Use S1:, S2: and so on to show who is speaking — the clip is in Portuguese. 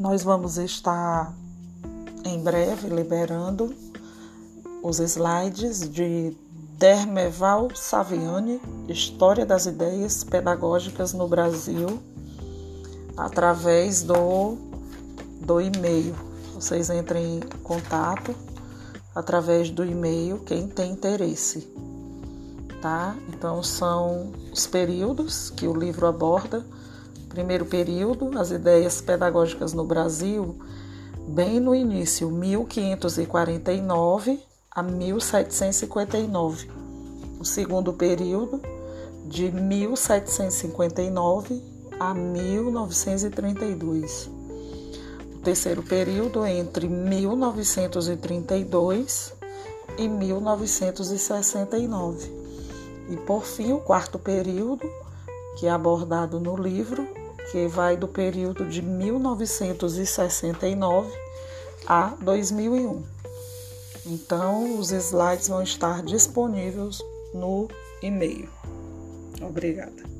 S1: Nós vamos estar em breve liberando os slides de Dermeval Saviani, História das Ideias Pedagógicas no Brasil, através do, do e-mail. Vocês entrem em contato através do e-mail, quem tem interesse. Tá? Então, são os períodos que o livro aborda. Primeiro período, as ideias pedagógicas no Brasil, bem no início, 1549 a 1759. O segundo período, de 1759 a 1932. O terceiro período, entre 1932 e 1969. E por fim, o quarto período, que é abordado no livro, que vai do período de 1969 a 2001. Então, os slides vão estar disponíveis no e-mail. Obrigada.